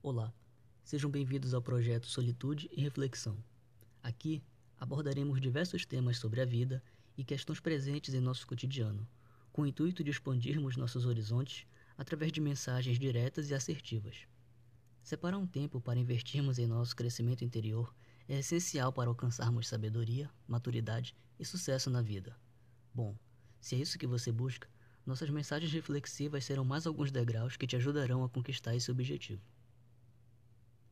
Olá, sejam bem-vindos ao projeto Solitude e Reflexão. Aqui abordaremos diversos temas sobre a vida e questões presentes em nosso cotidiano, com o intuito de expandirmos nossos horizontes através de mensagens diretas e assertivas. Separar um tempo para investirmos em nosso crescimento interior é essencial para alcançarmos sabedoria, maturidade e sucesso na vida. Bom, se é isso que você busca, nossas mensagens reflexivas serão mais alguns degraus que te ajudarão a conquistar esse objetivo.